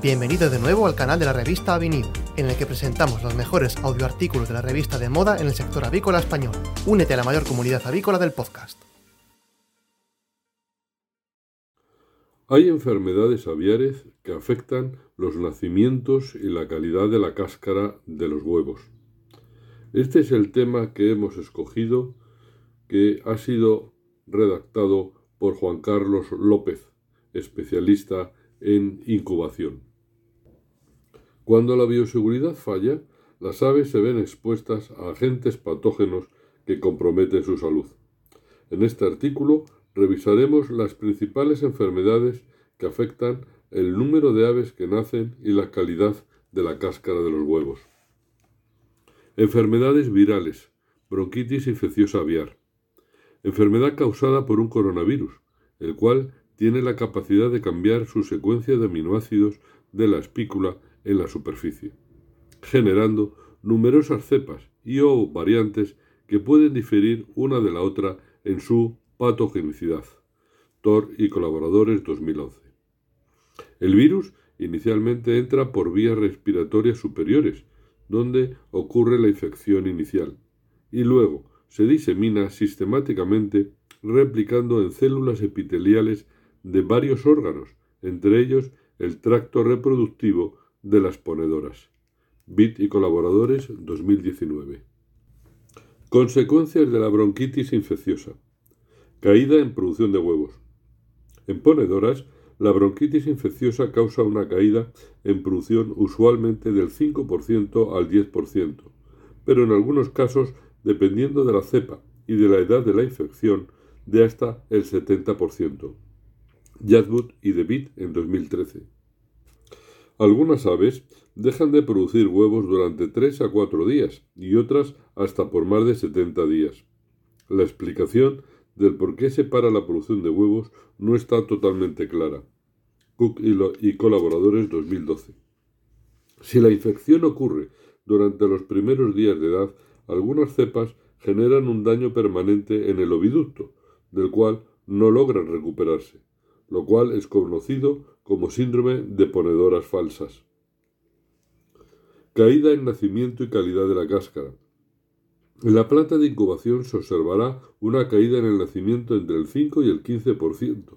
Bienvenido de nuevo al canal de la revista Avenida, en el que presentamos los mejores audioartículos de la revista de moda en el sector avícola español. Únete a la mayor comunidad avícola del podcast. Hay enfermedades aviares que afectan los nacimientos y la calidad de la cáscara de los huevos. Este es el tema que hemos escogido, que ha sido redactado por Juan Carlos López, especialista en incubación. Cuando la bioseguridad falla, las aves se ven expuestas a agentes patógenos que comprometen su salud. En este artículo revisaremos las principales enfermedades que afectan el número de aves que nacen y la calidad de la cáscara de los huevos. Enfermedades virales, bronquitis infecciosa aviar. Enfermedad causada por un coronavirus, el cual tiene la capacidad de cambiar su secuencia de aminoácidos de la espícula en la superficie, generando numerosas cepas y o variantes que pueden diferir una de la otra en su patogenicidad. Thor y colaboradores 2011. El virus inicialmente entra por vías respiratorias superiores, donde ocurre la infección inicial, y luego se disemina sistemáticamente replicando en células epiteliales de varios órganos, entre ellos el tracto reproductivo de las ponedoras. BIT y colaboradores 2019. Consecuencias de la bronquitis infecciosa. Caída en producción de huevos. En ponedoras, la bronquitis infecciosa causa una caída en producción usualmente del 5% al 10%, pero en algunos casos, dependiendo de la cepa y de la edad de la infección, de hasta el 70%. Yadwood y DeWitt en 2013. Algunas aves dejan de producir huevos durante 3 a 4 días y otras hasta por más de 70 días. La explicación del por qué se para la producción de huevos no está totalmente clara. Cook y, y colaboradores 2012. Si la infección ocurre durante los primeros días de edad, algunas cepas generan un daño permanente en el oviducto, del cual no logran recuperarse lo cual es conocido como síndrome de ponedoras falsas. Caída en nacimiento y calidad de la cáscara. En la planta de incubación se observará una caída en el nacimiento entre el 5 y el 15%,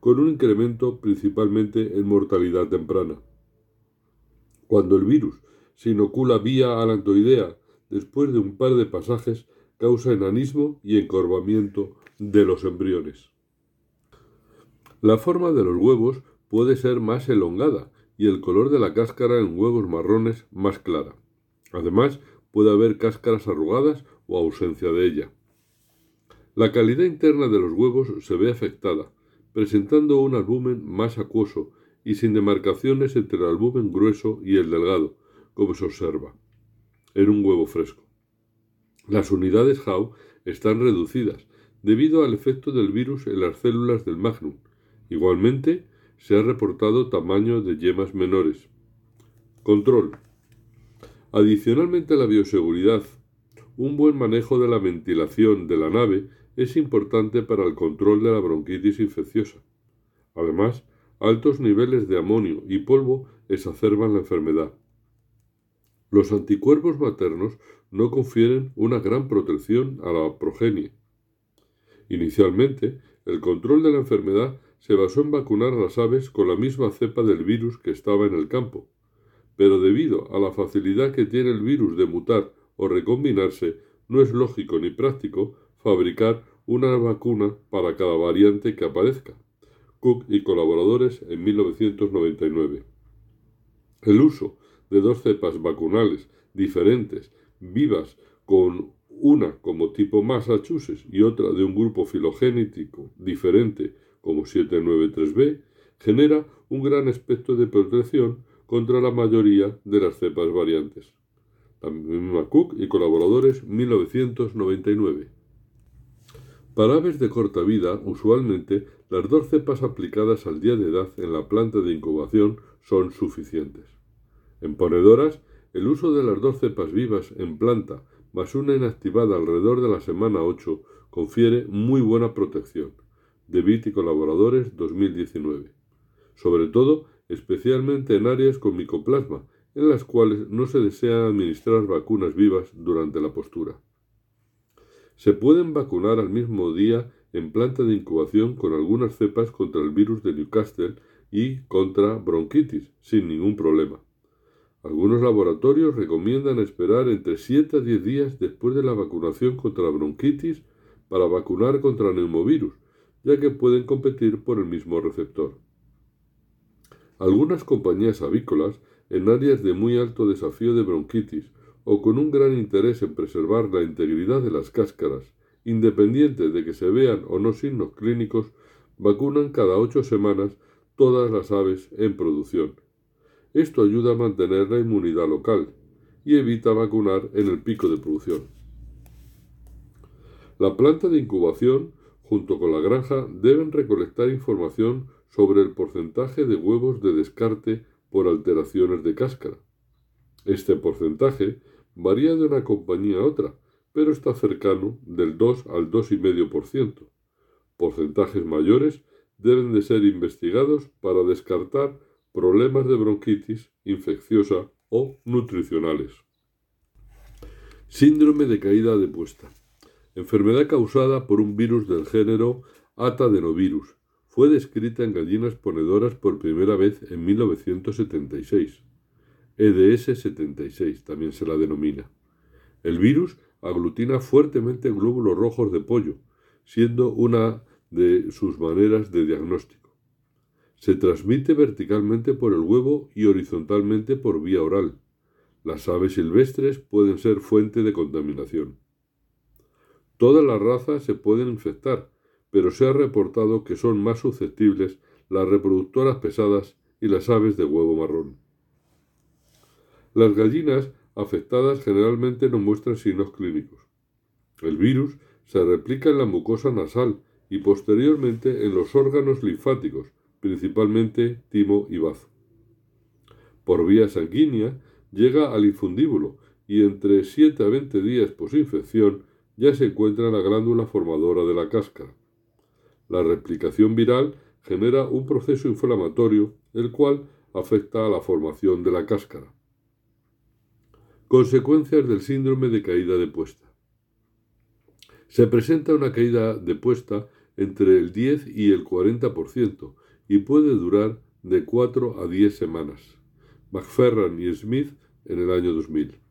con un incremento principalmente en mortalidad temprana. Cuando el virus se inocula vía alantoidea después de un par de pasajes, causa enanismo y encorvamiento de los embriones. La forma de los huevos puede ser más elongada y el color de la cáscara en huevos marrones más clara. Además, puede haber cáscaras arrugadas o ausencia de ella. La calidad interna de los huevos se ve afectada, presentando un albumen más acuoso y sin demarcaciones entre el albumen grueso y el delgado, como se observa en un huevo fresco. Las unidades Howe están reducidas debido al efecto del virus en las células del magnum, Igualmente, se ha reportado tamaño de yemas menores. Control. Adicionalmente a la bioseguridad, un buen manejo de la ventilación de la nave es importante para el control de la bronquitis infecciosa. Además, altos niveles de amonio y polvo exacerban la enfermedad. Los anticuerpos maternos no confieren una gran protección a la progenie. Inicialmente, el control de la enfermedad se basó en vacunar a las aves con la misma cepa del virus que estaba en el campo, pero debido a la facilidad que tiene el virus de mutar o recombinarse, no es lógico ni práctico fabricar una vacuna para cada variante que aparezca. Cook y colaboradores en 1999. El uso de dos cepas vacunales diferentes, vivas, con una como tipo Massachusetts y otra de un grupo filogenético diferente como 793B, genera un gran espectro de protección contra la mayoría de las cepas variantes. También Cook y colaboradores 1999. Para aves de corta vida, usualmente las dos cepas aplicadas al día de edad en la planta de incubación son suficientes. En ponedoras, el uso de las dos cepas vivas en planta más una inactivada alrededor de la semana 8 confiere muy buena protección de BIT y colaboradores 2019, sobre todo especialmente en áreas con micoplasma, en las cuales no se desea administrar vacunas vivas durante la postura. Se pueden vacunar al mismo día en planta de incubación con algunas cepas contra el virus de Newcastle y contra bronquitis, sin ningún problema. Algunos laboratorios recomiendan esperar entre 7 a 10 días después de la vacunación contra la bronquitis para vacunar contra neumovirus, ya que pueden competir por el mismo receptor. Algunas compañías avícolas, en áreas de muy alto desafío de bronquitis o con un gran interés en preservar la integridad de las cáscaras, independiente de que se vean o no signos clínicos, vacunan cada ocho semanas todas las aves en producción. Esto ayuda a mantener la inmunidad local y evita vacunar en el pico de producción. La planta de incubación junto con la granja deben recolectar información sobre el porcentaje de huevos de descarte por alteraciones de cáscara. Este porcentaje varía de una compañía a otra, pero está cercano del 2 al 2,5%. Porcentajes mayores deben de ser investigados para descartar problemas de bronquitis infecciosa o nutricionales. Síndrome de caída de puesta. Enfermedad causada por un virus del género Atadenovirus. Fue descrita en gallinas ponedoras por primera vez en 1976. EDS 76 también se la denomina. El virus aglutina fuertemente glóbulos rojos de pollo, siendo una de sus maneras de diagnóstico. Se transmite verticalmente por el huevo y horizontalmente por vía oral. Las aves silvestres pueden ser fuente de contaminación. Todas las razas se pueden infectar, pero se ha reportado que son más susceptibles las reproductoras pesadas y las aves de huevo marrón. Las gallinas afectadas generalmente no muestran signos clínicos. El virus se replica en la mucosa nasal y posteriormente en los órganos linfáticos, principalmente timo y bazo. Por vía sanguínea llega al infundíbulo y entre 7 a 20 días posinfección ya se encuentra en la glándula formadora de la cáscara. La replicación viral genera un proceso inflamatorio, el cual afecta a la formación de la cáscara. Consecuencias del síndrome de caída de puesta. Se presenta una caída de puesta entre el 10 y el 40% y puede durar de 4 a 10 semanas. McFerran y Smith en el año 2000.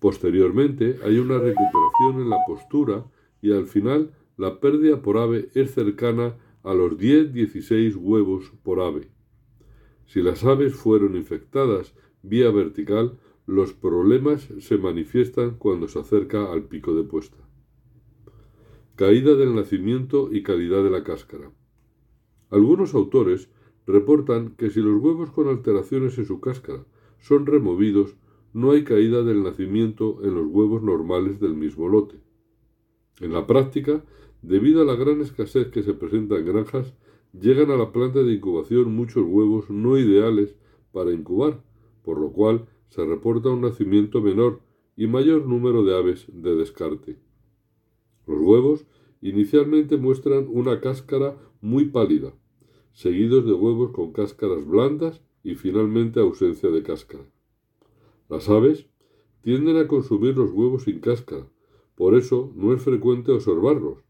Posteriormente hay una recuperación en la postura y al final la pérdida por ave es cercana a los 10-16 huevos por ave. Si las aves fueron infectadas vía vertical, los problemas se manifiestan cuando se acerca al pico de puesta. Caída del nacimiento y calidad de la cáscara. Algunos autores reportan que si los huevos con alteraciones en su cáscara son removidos, no hay caída del nacimiento en los huevos normales del mismo lote. En la práctica, debido a la gran escasez que se presenta en granjas, llegan a la planta de incubación muchos huevos no ideales para incubar, por lo cual se reporta un nacimiento menor y mayor número de aves de descarte. Los huevos inicialmente muestran una cáscara muy pálida, seguidos de huevos con cáscaras blandas y finalmente ausencia de cáscara. Las aves tienden a consumir los huevos sin cáscara, por eso no es frecuente observarlos,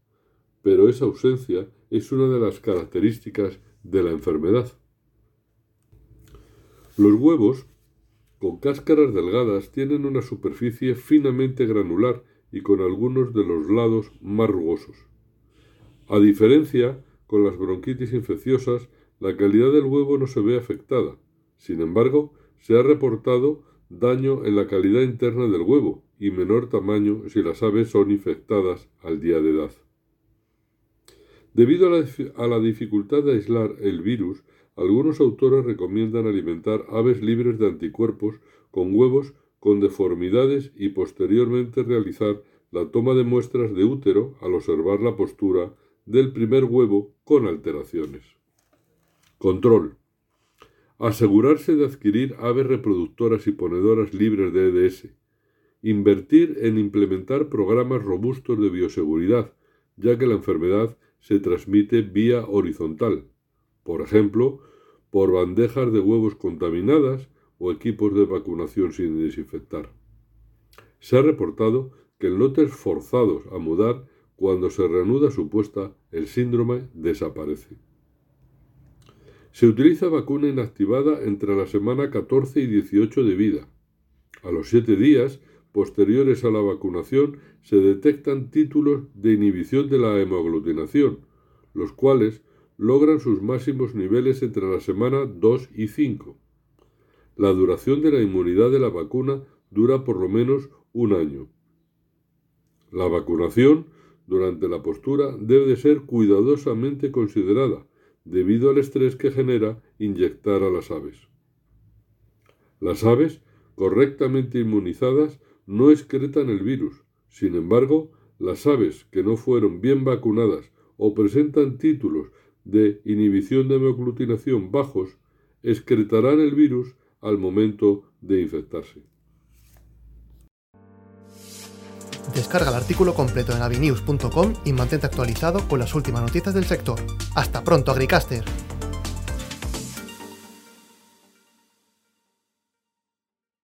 pero esa ausencia es una de las características de la enfermedad. Los huevos con cáscaras delgadas tienen una superficie finamente granular y con algunos de los lados más rugosos. A diferencia, con las bronquitis infecciosas, la calidad del huevo no se ve afectada. Sin embargo, se ha reportado daño en la calidad interna del huevo y menor tamaño si las aves son infectadas al día de edad. Debido a la, dificultad de aislar el virus, algunos autores recomiendan alimentar aves libres de anticuerpos con huevos con deformidades y posteriormente realizar la toma de muestras de útero al observar la postura del primer huevo con alteraciones. Control. Asegurarse de adquirir aves reproductoras y ponedoras libres de EDS. Invertir en implementar programas robustos de bioseguridad, ya que la enfermedad se transmite vía horizontal, por ejemplo, por bandejas de huevos contaminadas o equipos de vacunación sin desinfectar. Se ha reportado que en lotes forzados a mudar, cuando se reanuda su puesta, el síndrome desaparece. Se utiliza vacuna inactivada entre la semana 14 y 18 de vida. A los 7 días posteriores a la vacunación se detectan títulos de inhibición de la hemoaglutinación, los cuales logran sus máximos niveles entre la semana 2 y 5. La duración de la inmunidad de la vacuna dura por lo menos un año. La vacunación durante la postura debe de ser cuidadosamente considerada, debido al estrés que genera inyectar a las aves. Las aves, correctamente inmunizadas, no excretan el virus. Sin embargo, las aves que no fueron bien vacunadas o presentan títulos de inhibición de hemoglutinación bajos, excretarán el virus al momento de infectarse. Descarga el artículo completo en avinews.com y mantente actualizado con las últimas noticias del sector. ¡Hasta pronto, Agricaster!